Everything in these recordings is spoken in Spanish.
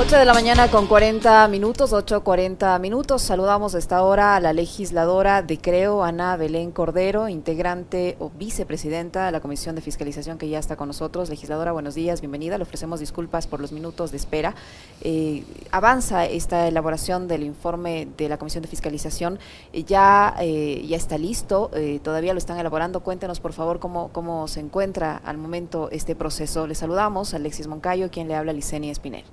8 de la mañana con 40 minutos, 8.40 minutos. Saludamos a esta hora a la legisladora de Creo, Ana Belén Cordero, integrante o vicepresidenta de la Comisión de Fiscalización que ya está con nosotros. Legisladora, buenos días, bienvenida. Le ofrecemos disculpas por los minutos de espera. Eh, avanza esta elaboración del informe de la Comisión de Fiscalización. Eh, ya, eh, ya está listo, todavía lo están elaborando. Cuéntenos, por favor, cómo, cómo se encuentra al momento este proceso. Le saludamos a Alexis Moncayo, quien le habla a Licenia Espinel.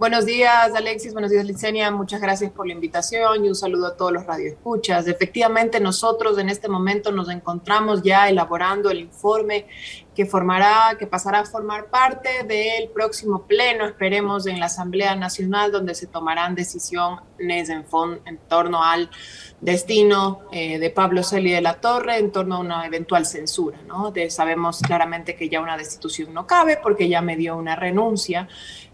Buenos días, Alexis. Buenos días, Licenia. Muchas gracias por la invitación y un saludo a todos los radioescuchas. Efectivamente, nosotros en este momento nos encontramos ya elaborando el informe que formará, que pasará a formar parte del próximo pleno, esperemos, en la Asamblea Nacional, donde se tomarán decisiones en, en torno al destino eh, de Pablo Celi de la Torre, en torno a una eventual censura. ¿no? sabemos claramente que ya una destitución no cabe porque ya me dio una renuncia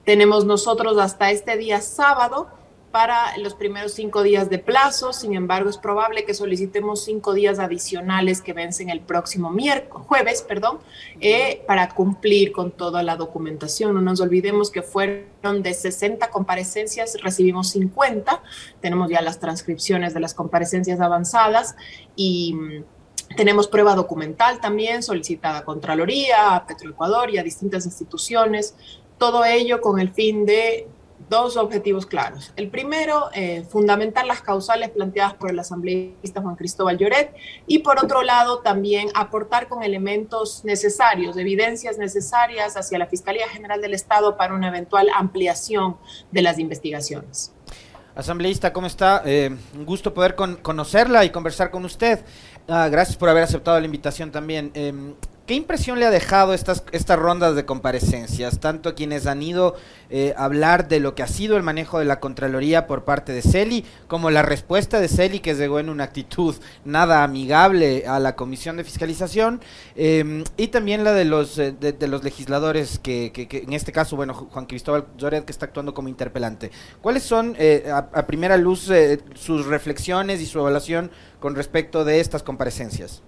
tenemos nosotros hasta este día sábado para los primeros cinco días de plazo, sin embargo es probable que solicitemos cinco días adicionales que vencen el próximo miércoles, jueves, perdón, eh, para cumplir con toda la documentación. No nos olvidemos que fueron de 60 comparecencias, recibimos 50, tenemos ya las transcripciones de las comparecencias avanzadas y mm, tenemos prueba documental también solicitada a Contraloría, a Petroecuador y a distintas instituciones todo ello con el fin de dos objetivos claros. El primero, eh, fundamentar las causales planteadas por el asambleísta Juan Cristóbal Lloret y por otro lado también aportar con elementos necesarios, evidencias necesarias hacia la Fiscalía General del Estado para una eventual ampliación de las investigaciones. Asambleísta, ¿cómo está? Eh, un gusto poder conocerla y conversar con usted. Ah, gracias por haber aceptado la invitación también. Em, ¿Qué impresión le ha dejado estas, estas rondas de comparecencias, tanto a quienes han ido eh, a hablar de lo que ha sido el manejo de la Contraloría por parte de Celi, como la respuesta de Celi, que llegó en una actitud nada amigable a la Comisión de Fiscalización, em, y también la de los, eh, de, los legisladores, que, en este caso, bueno, Juan Cristóbal Lloret, que está actuando como interpelante. ¿Cuáles son, eh, a, primera luz, sus reflexiones y su evaluación con respecto de estas comparecencias?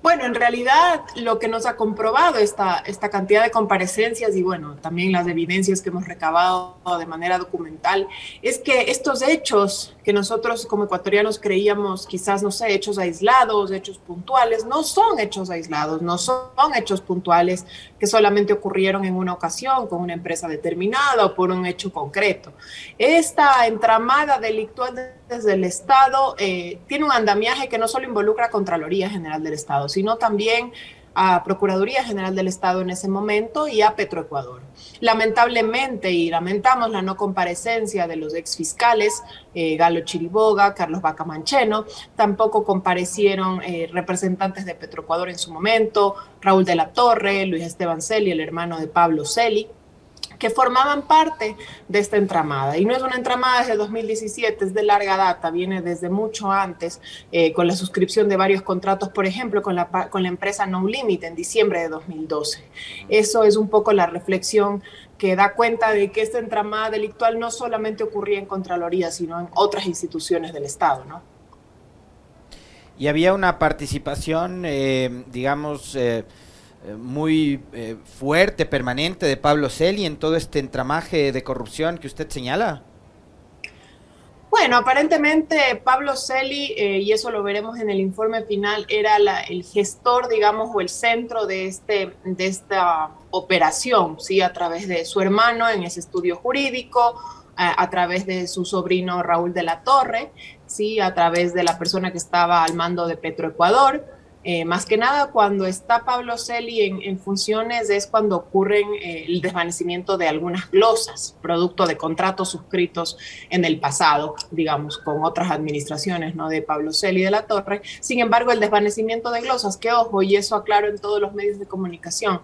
Bueno, en realidad lo que nos ha comprobado esta, esta cantidad de comparecencias y bueno, también las evidencias que hemos recabado de manera documental es que estos hechos que nosotros como ecuatorianos creíamos quizás, no sé, hechos aislados, hechos puntuales, no son hechos aislados, no son hechos puntuales que solamente ocurrieron en una ocasión con una empresa determinada o por un hecho concreto. Esta entramada delictual desde el Estado eh, tiene un andamiaje que no solo involucra a Contraloría General del Estado, sino también a Procuraduría General del Estado en ese momento y a Petroecuador. Lamentablemente, y lamentamos la no comparecencia de los exfiscales eh, Galo Chiriboga, Carlos Bacamancheno, tampoco comparecieron eh, representantes de Petroecuador en su momento, Raúl de la Torre, Luis Esteban Celi, el hermano de Pablo Celi que formaban parte de esta entramada. Y no es una entramada desde 2017, es de larga data, viene desde mucho antes, eh, con la suscripción de varios contratos, por ejemplo, con la, con la empresa No Limit en diciembre de 2012. Eso es un poco la reflexión que da cuenta de que esta entramada delictual no solamente ocurría en Contraloría, sino en otras instituciones del Estado, ¿no? Y había una participación, eh, digamos, eh, muy eh, fuerte, permanente de Pablo Celi en todo este entramaje de corrupción que usted señala? Bueno, aparentemente Pablo Celi, eh, y eso lo veremos en el informe final, era el gestor, digamos, o el centro de, este, de esta operación, ¿sí? A través de su hermano en ese estudio jurídico, a, a, través de su sobrino Raúl de la Torre, ¿sí? A través de la persona que estaba al mando de Petroecuador. Eh, más que nada, cuando está Pablo Celi en, funciones es cuando ocurre eh, el desvanecimiento de algunas glosas, producto de contratos suscritos en el pasado, digamos, con otras administraciones, ¿no? De Pablo Celi de la Torre. Sin embargo, el desvanecimiento de glosas, que ojo, y eso aclaro en todos los medios de comunicación,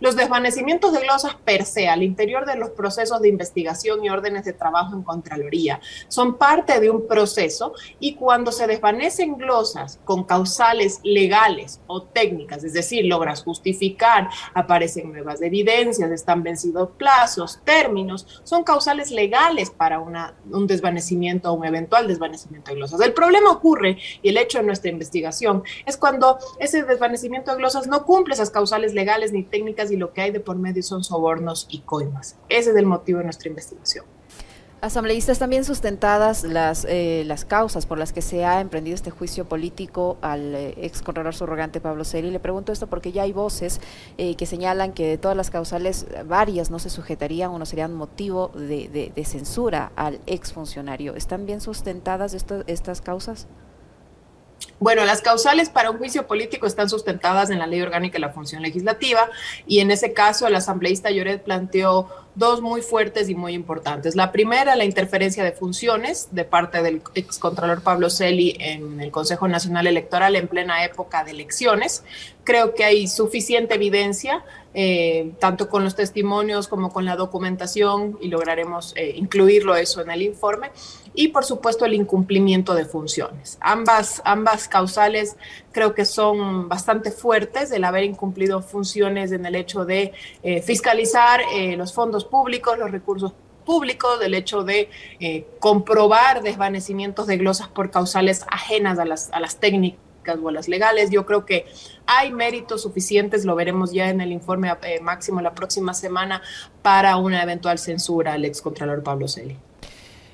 los desvanecimientos de glosas per se al interior de los procesos de investigación y órdenes de trabajo en Contraloría son parte de un proceso y cuando se desvanecen glosas con causales legales, o técnicas, es decir, logras justificar, aparecen nuevas evidencias, están vencidos plazos, términos, son causales legales para un desvanecimiento o un eventual desvanecimiento de glosas. El problema ocurre, y el hecho de nuestra investigación, es cuando ese desvanecimiento de glosas no cumple esas causales legales ni técnicas y lo que hay de por medio son sobornos y coimas. Ese es el motivo de nuestra investigación. Asambleístas, también sustentadas las, eh, las causas por las que se ha emprendido este juicio político al eh, ex subrogante Pablo Celi. Le pregunto esto porque ya hay voces eh, que señalan que de todas las causales, varias no se sujetarían o no serían motivo de, de, censura al ex funcionario. ¿Están bien sustentadas estas causas? Bueno, las causales para un juicio político están sustentadas en la ley orgánica de la función legislativa y en ese caso el asambleísta Lloret planteó dos muy fuertes y muy importantes. La primera, la interferencia de funciones de parte del excontralor Pablo Celi en el Consejo Nacional Electoral en plena época de elecciones. Creo que hay suficiente evidencia, eh, tanto con los testimonios como con la documentación, y lograremos eh, incluirlo eso en el informe. Y por supuesto el incumplimiento de funciones. Ambas, ambas causales creo que son bastante fuertes, el haber incumplido funciones en el hecho de eh, fiscalizar los fondos públicos, los recursos públicos, del hecho de eh, comprobar desvanecimientos de glosas por causales ajenas a las, a las técnicas o a las legales. Yo creo que hay méritos suficientes, lo veremos ya en el informe eh, máximo la próxima semana, para una eventual censura al excontralor Pablo Celi.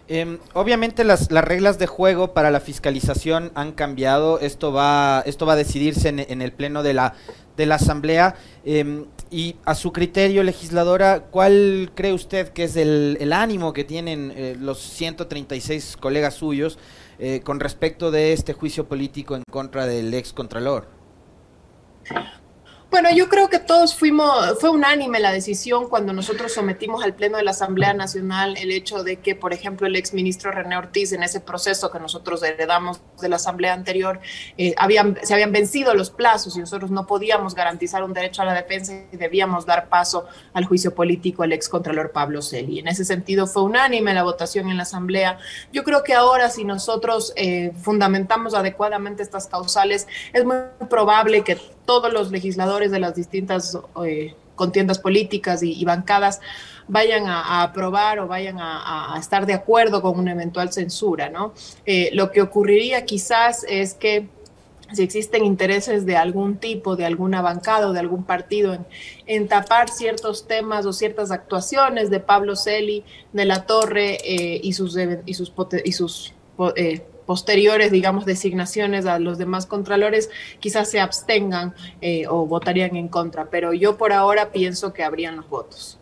Em, obviamente las, las, reglas de juego para la fiscalización han cambiado. Esto va, esto va a decidirse en, en el pleno de la, de la Asamblea. Em, y a su criterio, legisladora, ¿cuál cree usted que es el, ánimo que tienen eh, los 136 colegas suyos eh, con respecto de este juicio político en contra del ex contralor? Bueno, yo creo que todos fuimos, fue unánime la decisión cuando nosotros sometimos al Pleno de la Asamblea Nacional el hecho de que, por ejemplo, el exministro René Ortiz, en ese proceso que nosotros heredamos de la Asamblea anterior, eh, habían, se habían vencido los plazos y nosotros no podíamos garantizar un derecho a la defensa y debíamos dar paso al juicio político al excontralor Pablo Celi. En ese sentido, fue unánime la votación en la Asamblea. Yo creo que ahora, si nosotros eh, fundamentamos adecuadamente estas causales, es muy probable que todos los legisladores de las distintas eh, contiendas políticas y, bancadas vayan a, aprobar o vayan a, estar de acuerdo con una eventual censura, ¿no? Eh, lo que ocurriría quizás es que si existen intereses de algún tipo, de alguna bancada o de algún partido en, tapar ciertos temas o ciertas actuaciones de Pablo Celi, de la Torre eh, y sus, y sus, y sus posteriores, digamos, designaciones a los demás contralores, quizás se abstengan eh, o votarían en contra, pero yo por ahora pienso que habrían los votos.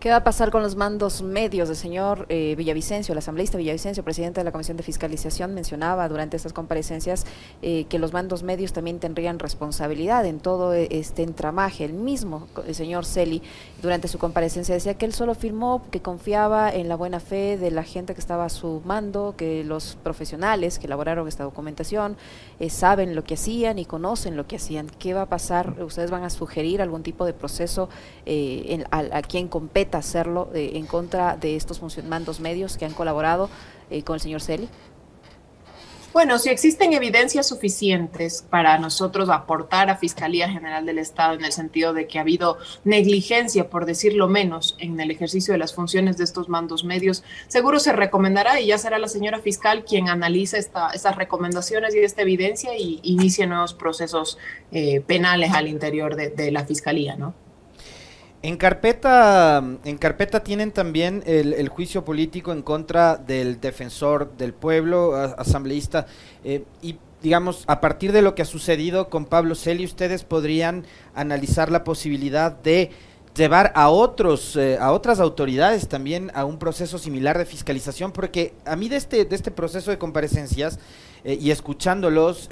¿Qué va a pasar con los mandos medios? del señor eh, Villavicencio, el asambleísta Villavicencio, presidente de la Comisión de Fiscalización, mencionaba durante estas comparecencias eh, que los mandos medios también tendrían responsabilidad en todo e, este entramaje. El mismo el señor Celi, durante su comparecencia, decía que él solo firmó que confiaba en la buena fe de la gente que estaba a su mando, que los profesionales que elaboraron esta documentación eh, saben lo que hacían y conocen lo que hacían. ¿Qué va a pasar? ¿Ustedes van a sugerir algún tipo de proceso a, a quien compete? Hacerlo eh, en contra de estos mandos medios que han colaborado eh, con el señor Celi? Bueno, si existen evidencias suficientes para nosotros aportar a Fiscalía General del Estado en el sentido de que ha habido negligencia, por decirlo menos, en el ejercicio de las funciones de estos mandos medios, seguro se recomendará y ya será la señora fiscal quien analice esta, estas recomendaciones y esta evidencia y inicie nuevos procesos eh, penales al interior de la Fiscalía, ¿no? En carpeta, en carpeta tienen también el, juicio político en contra del defensor del pueblo, asambleísta, eh, y digamos, a partir de lo que ha sucedido con Pablo Celi, ustedes podrían analizar la posibilidad de llevar a otros, eh, a otras autoridades también a un proceso similar de fiscalización, porque a mí de este, de este proceso de comparecencias eh, y escuchándolos,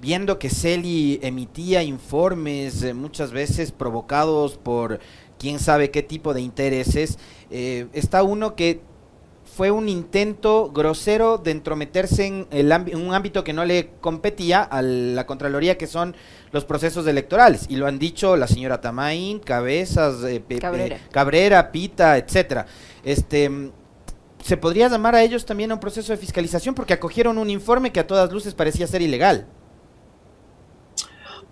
viendo que Celi emitía informes eh, muchas veces provocados por quién sabe qué tipo de intereses, eh, está uno que fue un intento grosero de entrometerse en, el un ámbito que no le competía a la Contraloría, que son los procesos electorales. Y lo han dicho la señora Tamaín, Cabezas, eh, Cabrera. Cabrera, Pita, etcétera. Este, ¿Se podría llamar a ellos también a un proceso de fiscalización? Porque acogieron un informe que a todas luces parecía ser ilegal.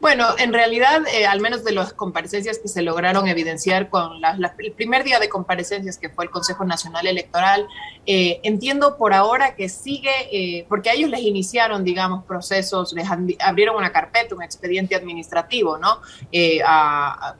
Bueno, en realidad, eh, al menos de las comparecencias que se lograron evidenciar con el primer día de comparecencias que fue el Consejo Nacional Electoral, eh, entiendo por ahora que sigue, eh, porque a ellos les iniciaron, digamos, procesos, les abrieron una carpeta, un expediente administrativo, ¿no?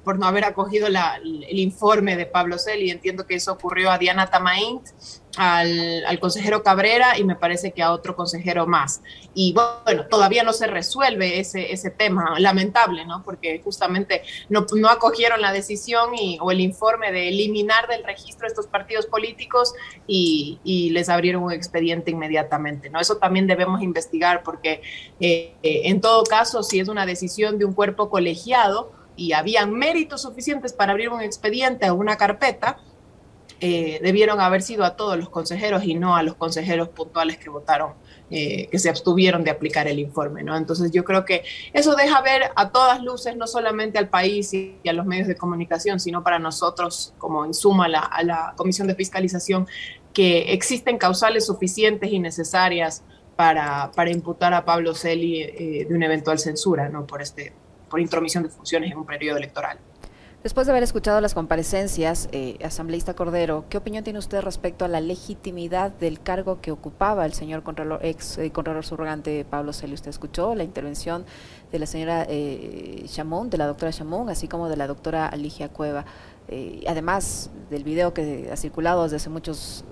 por no haber acogido el, informe de Pablo Celi. Entiendo que eso ocurrió a Diana Tamaint, al, consejero Cabrera y me parece que a otro consejero más. Y bueno, todavía no se resuelve ese, ese tema, lamentable, ¿no? Porque justamente no, no acogieron la decisión y, o el informe de eliminar del registro estos partidos políticos y, y les abrieron un expediente inmediatamente, ¿no? Eso también debemos investigar porque eh, eh, en todo caso, si es una decisión de un cuerpo colegiado y había méritos suficientes para abrir un expediente o una carpeta, eh, debieron haber sido a todos los consejeros y no a los consejeros puntuales que votaron, eh, que se abstuvieron de aplicar el informe. ¿no? Entonces yo creo que eso deja ver a todas luces, no solamente al país y a los medios de comunicación, sino para nosotros como insumo a la, a la Comisión de Fiscalización, que existen causales suficientes y necesarias para, imputar a Pablo Celi eh, de una eventual censura por, este, por intromisión de funciones en un periodo electoral. Después de haber escuchado las comparecencias, eh, asambleísta Cordero, ¿qué opinión tiene usted respecto a la legitimidad del cargo que ocupaba el señor Contralor, ex eh, Contralor Subrogante Pablo Celi? Usted escuchó la intervención de la señora eh, Chamón, de la doctora Chamón, así como de la doctora Aligia Cueva. Eh, además del video que ha circulado desde hace muchos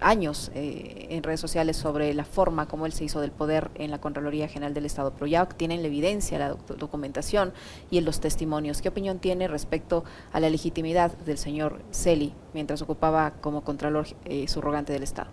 años eh, en redes sociales sobre la forma como él se hizo del poder en la Contraloría General del Estado, pero ya tienen la evidencia, la documentación y en los testimonios. ¿Qué opinión tiene respecto a la legitimidad del señor Celi mientras ocupaba como Contralor eh, del Estado?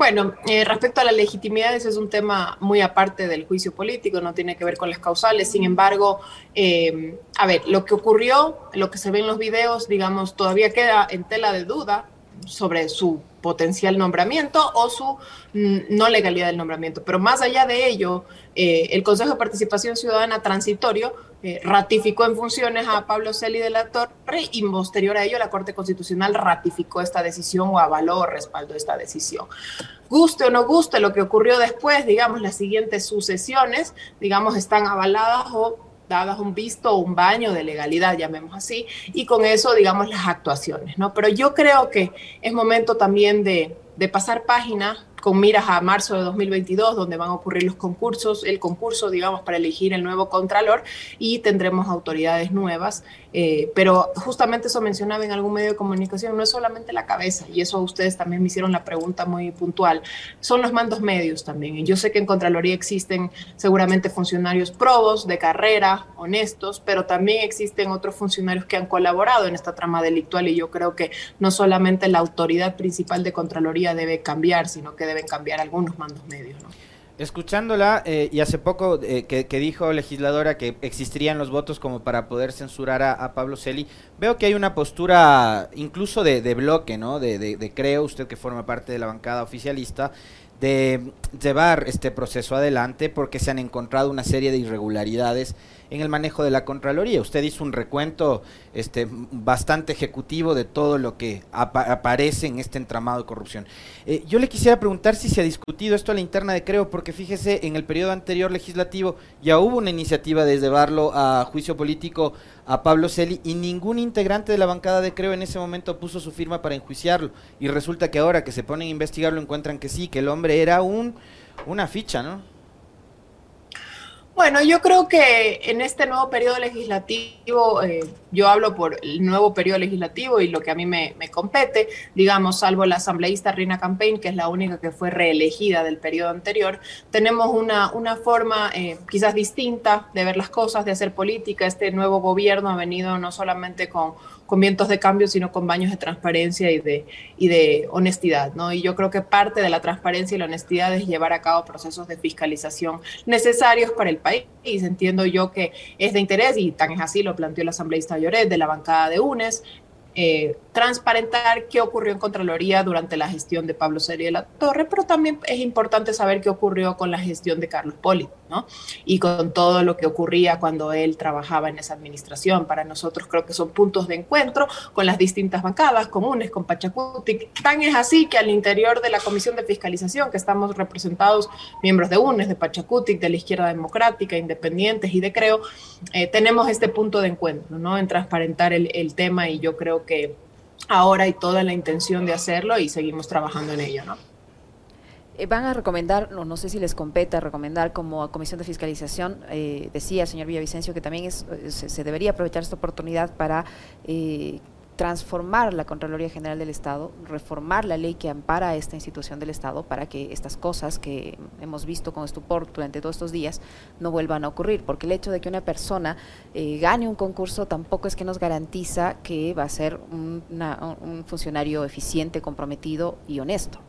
Bueno, eh, respecto a la legitimidad, ese es un tema muy aparte del juicio político, no tiene que ver con las causales. Sin embargo, eh, a ver, lo que ocurrió, lo que se ve en los videos, digamos, todavía queda en tela de duda sobre su potencial nombramiento o su mm, no legalidad del nombramiento. Pero más allá de ello, eh, el Consejo de Participación Ciudadana Transitorio eh, ratificó en funciones a Pablo Celi de la Torre y posterior a ello la Corte Constitucional ratificó esta decisión o avaló o respaldó esta decisión. Guste o no guste lo que ocurrió después, digamos, las siguientes sucesiones, digamos, están avaladas o dadas un visto o un baño de legalidad, llamemos así, y con eso, digamos, las actuaciones, ¿no? Pero yo creo que es momento también de, de pasar página con miras a marzo de 2022, donde van a ocurrir los concursos, el concurso, digamos, para elegir el nuevo contralor y tendremos autoridades nuevas. Eh, pero justamente eso mencionaba en algún medio de comunicación, no es solamente la cabeza, y eso ustedes también me hicieron la pregunta muy puntual, son los mandos medios también. Y yo sé que en Contraloría existen seguramente funcionarios probos, de carrera, honestos, pero también existen otros funcionarios que han colaborado en esta trama delictual y yo creo que no solamente la autoridad principal de Contraloría debe cambiar, sino que deben cambiar algunos mandos medios. ¿no? Escuchándola, eh, y hace poco eh, que, dijo legisladora que existirían los votos como para poder censurar a, Pablo Celi, veo que hay una postura incluso de, bloque, ¿no? De, de, creo, usted que forma parte de la bancada oficialista, de llevar este proceso adelante porque se han encontrado una serie de irregularidades en el manejo de la Contraloría. Usted hizo un recuento este, bastante ejecutivo de todo lo que aparece en este entramado de corrupción. Eh, yo le quisiera preguntar si se ha discutido esto a la interna de Creo, porque fíjese, en el periodo anterior legislativo ya hubo una iniciativa de llevarlo a juicio político a Pablo Celi y ningún integrante de la bancada de Creo en ese momento puso su firma para enjuiciarlo. Y resulta que ahora que se ponen a investigarlo encuentran que sí, que el hombre era un, una ficha, ¿no? Bueno, yo creo que en este nuevo periodo legislativo, eh, yo hablo por el nuevo periodo legislativo y lo que a mí me, compete, digamos, salvo la asambleísta Rina Campaign, que es la única que fue reelegida del periodo anterior, tenemos una, una forma eh, quizás distinta de ver las cosas, de hacer política. Este nuevo gobierno ha venido no solamente con con vientos de cambio, sino con baños de transparencia y de, y de honestidad. ¿no? Y yo creo que parte de la transparencia y la honestidad es llevar a cabo procesos de fiscalización necesarios para el país. Entiendo yo que es de interés, y tan es así lo planteó el asambleísta Lloret de la bancada de UNES, eh, transparentar qué ocurrió en Contraloría durante la gestión de Pablo Serie de la Torre, pero también es importante saber qué ocurrió con la gestión de Carlos Poli ¿no? Y con todo lo que ocurría cuando él trabajaba en esa administración. Para nosotros creo que son puntos de encuentro con las distintas bancadas comunes, con Pachacuti. Tan es así que al interior de la Comisión de Fiscalización, que estamos representados miembros de UNES, de Pachacuti, de la Izquierda Democrática, Independientes y de Creo, eh, tenemos este punto de encuentro, ¿no? En transparentar el, el tema y yo creo que ahora hay toda la intención de hacerlo y seguimos trabajando en ello, ¿no? Eh, van a recomendar, no, no sé si les compete recomendar como Comisión de Fiscalización, eh, decía el señor Villavicencio que también es, eh, se, debería aprovechar esta oportunidad para transformar la Contraloría General del Estado, reformar la ley que ampara a esta institución del Estado para que estas cosas que hemos visto con estupor durante todos estos días no vuelvan a ocurrir, porque el hecho de que una persona gane un concurso tampoco es que nos garantiza que va a ser un funcionario eficiente, comprometido y honesto.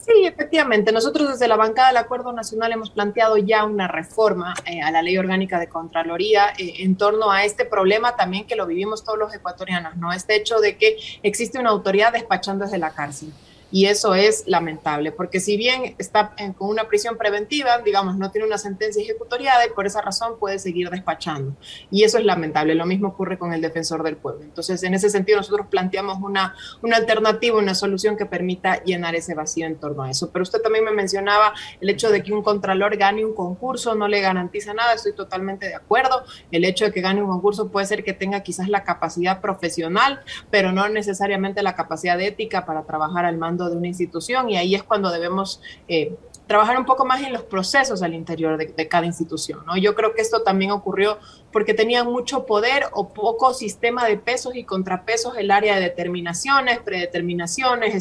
Sí, efectivamente. Nosotros desde la bancada del Acuerdo Nacional hemos planteado ya una reforma eh, a la ley orgánica de Contraloría eh, en torno a este problema también que lo vivimos todos los ecuatorianos, ¿no? Este hecho de que existe una autoridad despachando desde la cárcel y eso es lamentable, porque si bien está con una prisión preventiva, digamos, no tiene una sentencia ejecutoriada y por esa razón puede seguir despachando. Y eso es lamentable. Lo mismo ocurre con el defensor del pueblo. Entonces, en ese sentido, nosotros planteamos una, una alternativa, una solución que permita llenar ese vacío en torno a eso. Pero usted también me mencionaba el hecho de que un contralor gane un concurso no le garantiza nada. Estoy totalmente de acuerdo. El hecho de que gane un concurso puede ser que tenga quizás la capacidad profesional, pero no necesariamente la capacidad ética para trabajar al mando de una institución y ahí es cuando debemos eh, trabajar un poco más en los procesos al interior de, cada institución. ¿no? Yo creo que esto también ocurrió porque tenían mucho poder o poco sistema de pesos y contrapesos el área de determinaciones, predeterminaciones,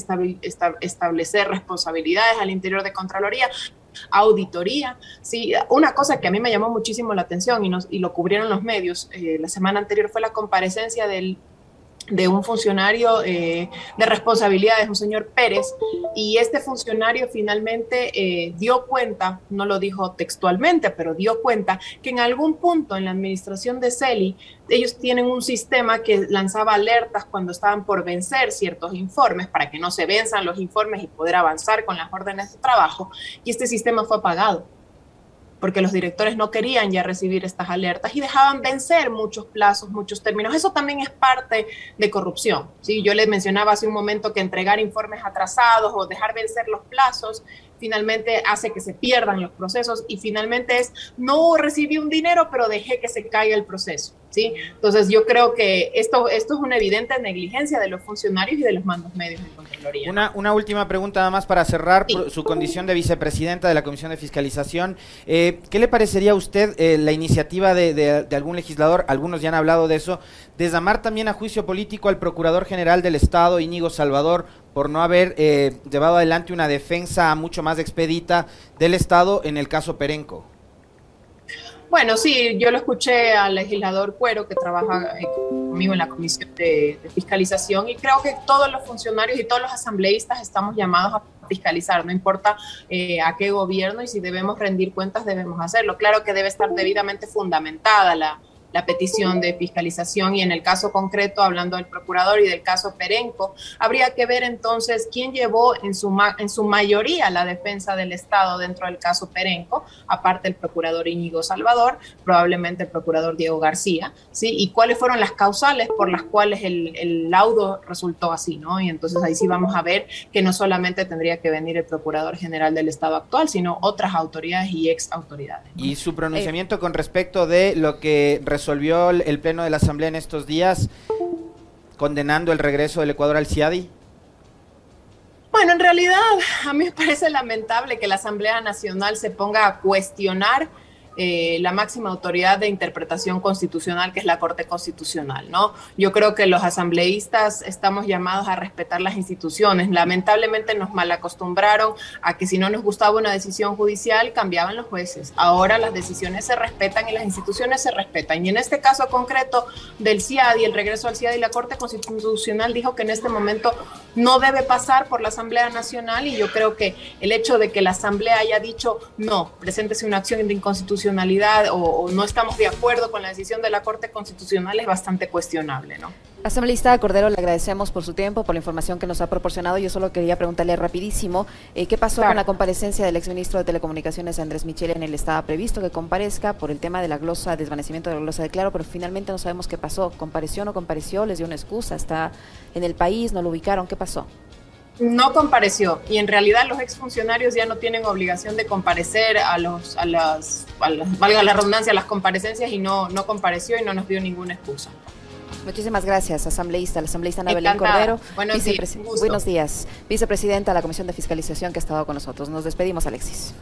establecer responsabilidades al interior de Contraloría, auditoría. Sí, una cosa que a mí me llamó muchísimo la atención y, nos, y lo cubrieron los medios eh, la semana anterior fue la comparecencia del de un funcionario eh, de responsabilidades, un señor Pérez, y este funcionario finalmente eh, dio cuenta, no lo dijo textualmente, pero dio cuenta que en algún punto en la administración de Celi, ellos tienen un sistema que lanzaba alertas cuando estaban por vencer ciertos informes para que no se venzan los informes y poder avanzar con las órdenes de trabajo, y este sistema fue apagado porque los directores no querían ya recibir estas alertas y dejaban vencer muchos plazos, muchos términos. Eso también es parte de corrupción. ¿sí? Yo les mencionaba hace un momento que entregar informes atrasados o dejar vencer los plazos finalmente hace que se pierdan los procesos y finalmente es no recibí un dinero pero dejé que se caiga el proceso. ¿sí? Entonces yo creo que esto, esto es una evidente negligencia de los funcionarios y de los mandos medios de Contraloría. Una, una última pregunta nada más para cerrar su condición de vicepresidenta de la Comisión de Fiscalización. Eh, ¿Qué le parecería a usted eh, la iniciativa de, de, algún legislador, algunos ya han hablado de eso, de llamar también a juicio político al Procurador General del Estado, Íñigo Salvador, por no haber eh, llevado adelante una defensa mucho más expedita del Estado en el caso Perenco? Bueno, sí, yo lo escuché al legislador Cuero, que trabaja eh, conmigo en la Comisión de, Fiscalización, y creo que todos los funcionarios y todos los asambleístas estamos llamados a fiscalizar, no importa eh, a qué gobierno y si debemos rendir cuentas, debemos hacerlo. Claro que debe estar debidamente fundamentada la, la petición de fiscalización y en el caso concreto, hablando del procurador y del caso Perenco, habría que ver entonces quién llevó en su, en su mayoría la defensa del Estado dentro del caso Perenco, aparte el procurador Íñigo Salvador, probablemente el procurador Diego García, ¿sí? Y cuáles fueron las causales por las cuales el, el laudo resultó así, ¿no? Y entonces ahí sí vamos a ver que no solamente tendría que venir el procurador general del Estado actual, sino otras autoridades y ex autoridades. Y su pronunciamiento con respecto de lo que resolvió el Pleno de la Asamblea en estos días condenando el regreso del Ecuador al CIADI? Bueno, en realidad a mí me parece lamentable que la Asamblea Nacional se ponga a cuestionar eh, la máxima autoridad de interpretación constitucional, que es la Corte Constitucional, ¿no? Yo creo que los asambleístas estamos llamados a respetar las instituciones. Lamentablemente nos malacostumbraron a que si no nos gustaba una decisión judicial, cambiaban los jueces. Ahora las decisiones se respetan y las instituciones se respetan. Y en este caso concreto del CIADI, el regreso al CIADI, la Corte Constitucional dijo que en este momento no debe pasar por la Asamblea Nacional y yo creo que el hecho de que la Asamblea haya dicho no, preséntese una acción de inconstitucionalidad o, no estamos de acuerdo con la decisión de la Corte Constitucional es bastante cuestionable, ¿no? Asambleísta Cordero, le agradecemos por su tiempo, por la información que nos ha proporcionado. Yo solo quería preguntarle rapidísimo, eh, ¿qué pasó con la comparecencia del exministro de Telecomunicaciones, Andrés Michel, en el estaba previsto que comparezca por el tema de la glosa, desvanecimiento de la glosa de Claro, pero finalmente no sabemos qué pasó. ¿Compareció o no compareció? ¿Les dio una excusa? ¿Está en el país? ¿No lo ubicaron? ¿Qué pasó? No compareció y en realidad los exfuncionarios ya no tienen obligación de comparecer a los, a las, valga la redundancia, a las comparecencias y no, no compareció y no nos dio ninguna excusa. Muchísimas gracias, asambleísta, la asambleísta Ana Belén Cordero. Buenos días, Buenos días, vicepresidenta de la Comisión de Fiscalización que ha estado con nosotros. Nos despedimos, Alexis.